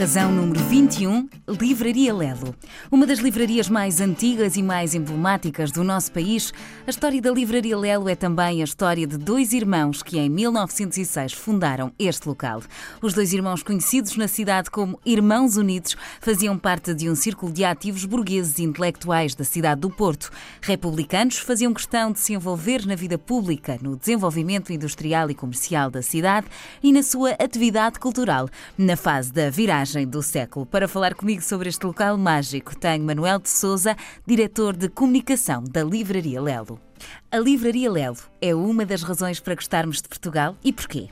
Razão número 21, Livraria Lelo. Uma das livrarias mais antigas e mais emblemáticas do nosso país, a história da Livraria Lelo é também a história de dois irmãos que em 1906 fundaram este local. Os dois irmãos conhecidos na cidade como Irmãos Unidos faziam parte de um círculo de ativos burgueses e intelectuais da cidade do Porto. Republicanos faziam questão de se envolver na vida pública, no desenvolvimento industrial e comercial da cidade e na sua atividade cultural, na fase da viragem do século. Para falar comigo sobre este local mágico, tenho Manuel de Souza, diretor de comunicação da Livraria Lelo. A Livraria Lelo é uma das razões para gostarmos de Portugal e porquê?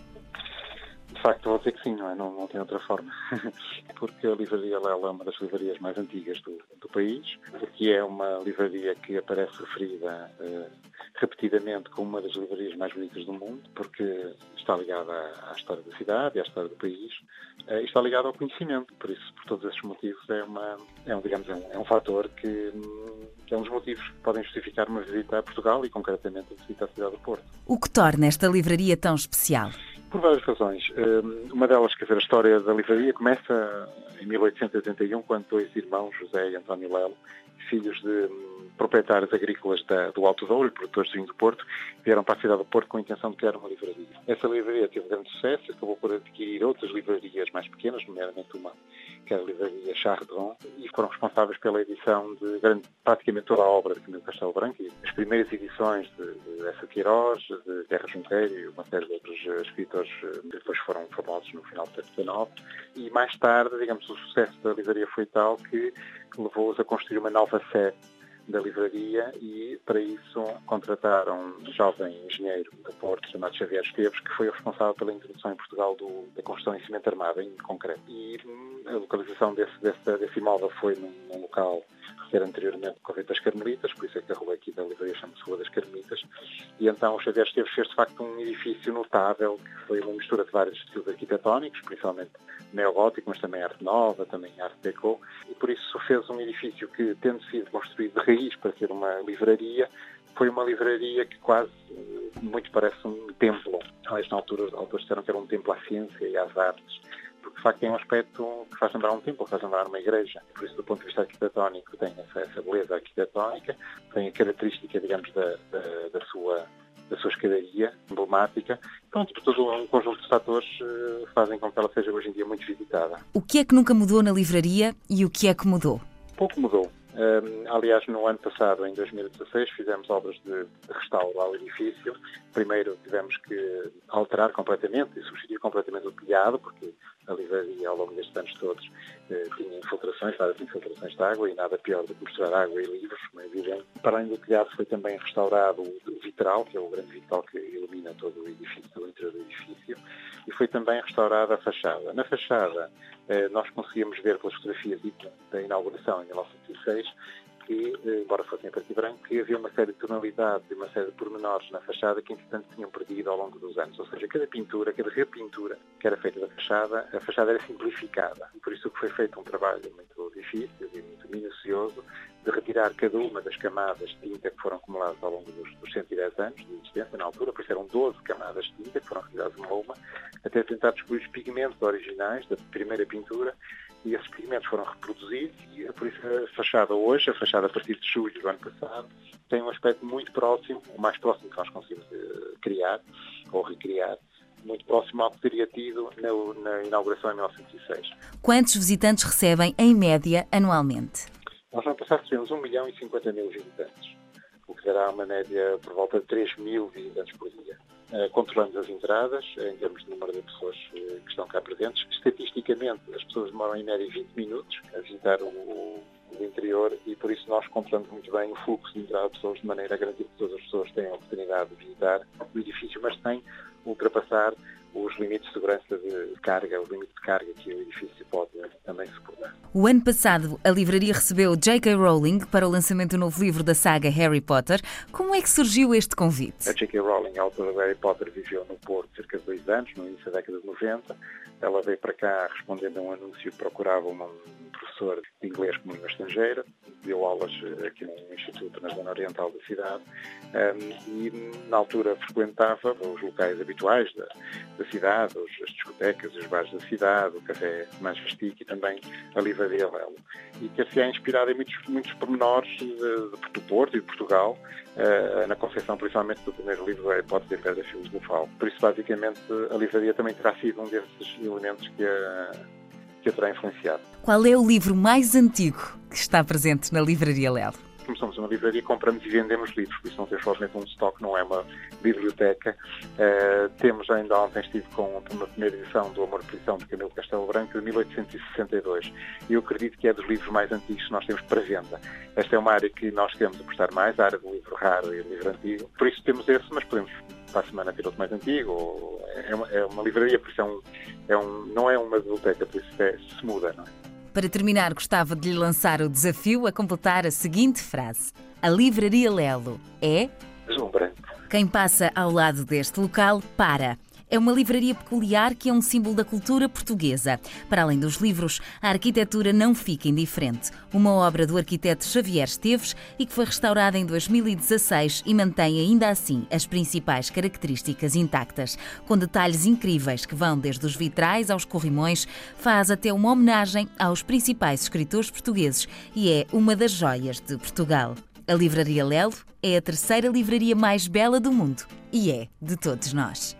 De facto, vou dizer que sim, não, é? não, não tem outra forma. porque a Livraria Lelo é uma das livrarias mais antigas do, do país, porque é uma livraria que aparece referida uh, repetidamente como uma das livrarias mais bonitas do mundo, porque está ligada à, à história da cidade à história do país, uh, e está ligada ao conhecimento. Por isso, por todos esses motivos, é, uma, é um, digamos, é um, é um fator que, que é um dos motivos que podem justificar uma visita a Portugal e, concretamente, a visita à cidade do Porto. O que torna esta livraria tão especial? Por várias razões. Hum, uma delas, quer dizer, a história da livraria começa em 1881, quando dois irmãos, José e António Lelo, filhos de hum, proprietários agrícolas da, do Alto Douro, produtores de vinho do Porto, vieram para a cidade do Porto com a intenção de criar uma livraria. Essa livraria teve grande sucesso, acabou por adquirir outras livrarias mais pequenas, nomeadamente uma que é a livraria Chardon, e foram responsáveis pela edição de grande, praticamente toda a obra de Camilo Castelo Branco, as primeiras edições de, de Essa Queiroz, de Terra Junqueiro e uma série de outros eh, escritores eh, que depois foram famosos no final do século XIX. E mais tarde, digamos, o sucesso da livraria foi tal que levou-os a construir uma nova sede da livraria e, para isso, contrataram um jovem engenheiro do Porto chamado Xavier Esteves, que foi o responsável pela introdução em Portugal do, da construção em cimento armado, em concreto. E hum, a localização desse, desse, desse imóvel foi num, num local era anteriormente Correio das Carmelitas, por isso é que a rua aqui da livraria chama-se Rua das Carmelitas, e então o Xavier Esteves fez de facto um edifício notável, que foi uma mistura de vários estilos arquitetónicos, principalmente neogótico, mas também arte nova, também arte deco, e por isso fez um edifício que, tendo sido construído de raiz para ser uma livraria, foi uma livraria que quase muito parece um templo. Aliás, na altura, os autores disseram que era um templo à ciência e às artes de facto tem um aspecto que faz lembrar um templo, faz lembrar uma igreja. Por isso, do ponto de vista arquitetónico, tem essa, essa beleza arquitetónica, tem a característica, digamos, da, da, da sua da sua escadaria emblemática. Pronto, por todo um conjunto de fatores uh, fazem com que ela seja hoje em dia muito visitada. O que é que nunca mudou na livraria e o que é que mudou? Pouco mudou. Aliás, no ano passado, em 2016, fizemos obras de restauro ao edifício. Primeiro tivemos que alterar completamente e substituir completamente o telhado, porque a livraria, ao longo destes anos todos, eh, tinha infiltrações, várias infiltrações de água, e nada pior do que misturar água e livros, como é evidente. Para além do telhado, foi também restaurado o vitral, que é o grande vitral que ilumina todo o edifício, o interior do edifício, e foi também restaurada a fachada. Na fachada, eh, nós conseguimos ver pelas fotografias da inauguração em 1906 que, eh, embora fossem a preto e branco, que havia uma série de tonalidades e uma série de pormenores na fachada que, entretanto, tinham perdido ao longo dos anos. Ou seja, cada pintura, cada repintura que era feita da fachada, a fachada era simplificada. Por isso que foi feito um trabalho muito difícil e muito minucioso de retirar cada uma das camadas de tinta que foram acumuladas ao longo dos, dos 110 anos de existência na altura, por isso eram 12 camadas de tinta que foram retiradas uma a uma, até tentar descobrir os pigmentos originais da primeira pintura e esses pigmentos foram reproduzidos e por isso a fachada hoje, a fachada a partir de julho do ano passado, tem um aspecto muito próximo, o mais próximo que nós conseguimos uh, criar ou recriar, muito próximo ao que teria tido na, na inauguração em 1906. Quantos visitantes recebem, em média, anualmente? Nós no ano passado recebemos 1 milhão e 50 mil visitantes, o que dará uma média por volta de 3 mil visitantes por dia. Uh, controlamos as entradas em termos de número de pessoas uh, que estão cá presentes. Estatisticamente, as pessoas demoram em média 20 minutos a visitar o, interior e por isso nós controlamos muito bem o fluxo de entrada de pessoas de maneira a garantir que todas as pessoas tenham a oportunidade de visitar o edifício, mas sem ultrapassar os limites de segurança de carga, o limite de carga que o edifício pode também suportar. O ano passado, a livraria recebeu J.K. Rowling para o lançamento do novo livro da saga Harry Potter. Como é que surgiu este convite? A J.K. Rowling, a autora de Harry Potter, viveu no Porto cerca de dois anos, no início da década de 90. Ela veio para cá respondendo a um anúncio que procurava um professor de inglês como língua estrangeira, deu aulas aqui num instituto na zona oriental da cidade e na altura frequentava os locais habituais da, da cidade, as discotecas, os bares da cidade, o café mais festico e também a livraria Lelo. E que se é inspirada em muitos, muitos pormenores de, do Porto e de Portugal, uh, na confecção principalmente do primeiro livro, A Hipótese de Pedra Filosofal. Por isso, basicamente, a livraria também terá sido um desses elementos que a, que a terá influenciado. Qual é o livro mais antigo que está presente na Livraria Lelo? como somos uma livraria, compramos e vendemos livros, por isso não temos provavelmente um estoque, não é uma biblioteca. Uh, temos ainda ontem estive com uma primeira edição do Amor Prisão de Camilo Castelo Branco de 1862 e eu acredito que é dos livros mais antigos que nós temos para venda. Esta é uma área que nós queremos apostar mais, a área do livro raro e do livro antigo. Por isso temos esse, mas podemos para a semana outro mais antigo. É uma, é uma livraria, por isso é um, é um, não é uma biblioteca, por isso é, se muda, não é? Para terminar, gostava de lhe lançar o desafio a completar a seguinte frase: A Livraria Lelo é. Deslumbrante. Quem passa ao lado deste local para. É uma livraria peculiar que é um símbolo da cultura portuguesa. Para além dos livros, a arquitetura não fica indiferente. Uma obra do arquiteto Xavier Esteves e que foi restaurada em 2016 e mantém ainda assim as principais características intactas, com detalhes incríveis que vão desde os vitrais aos corrimões, faz até uma homenagem aos principais escritores portugueses e é uma das joias de Portugal. A Livraria Lelo é a terceira livraria mais bela do mundo e é de todos nós.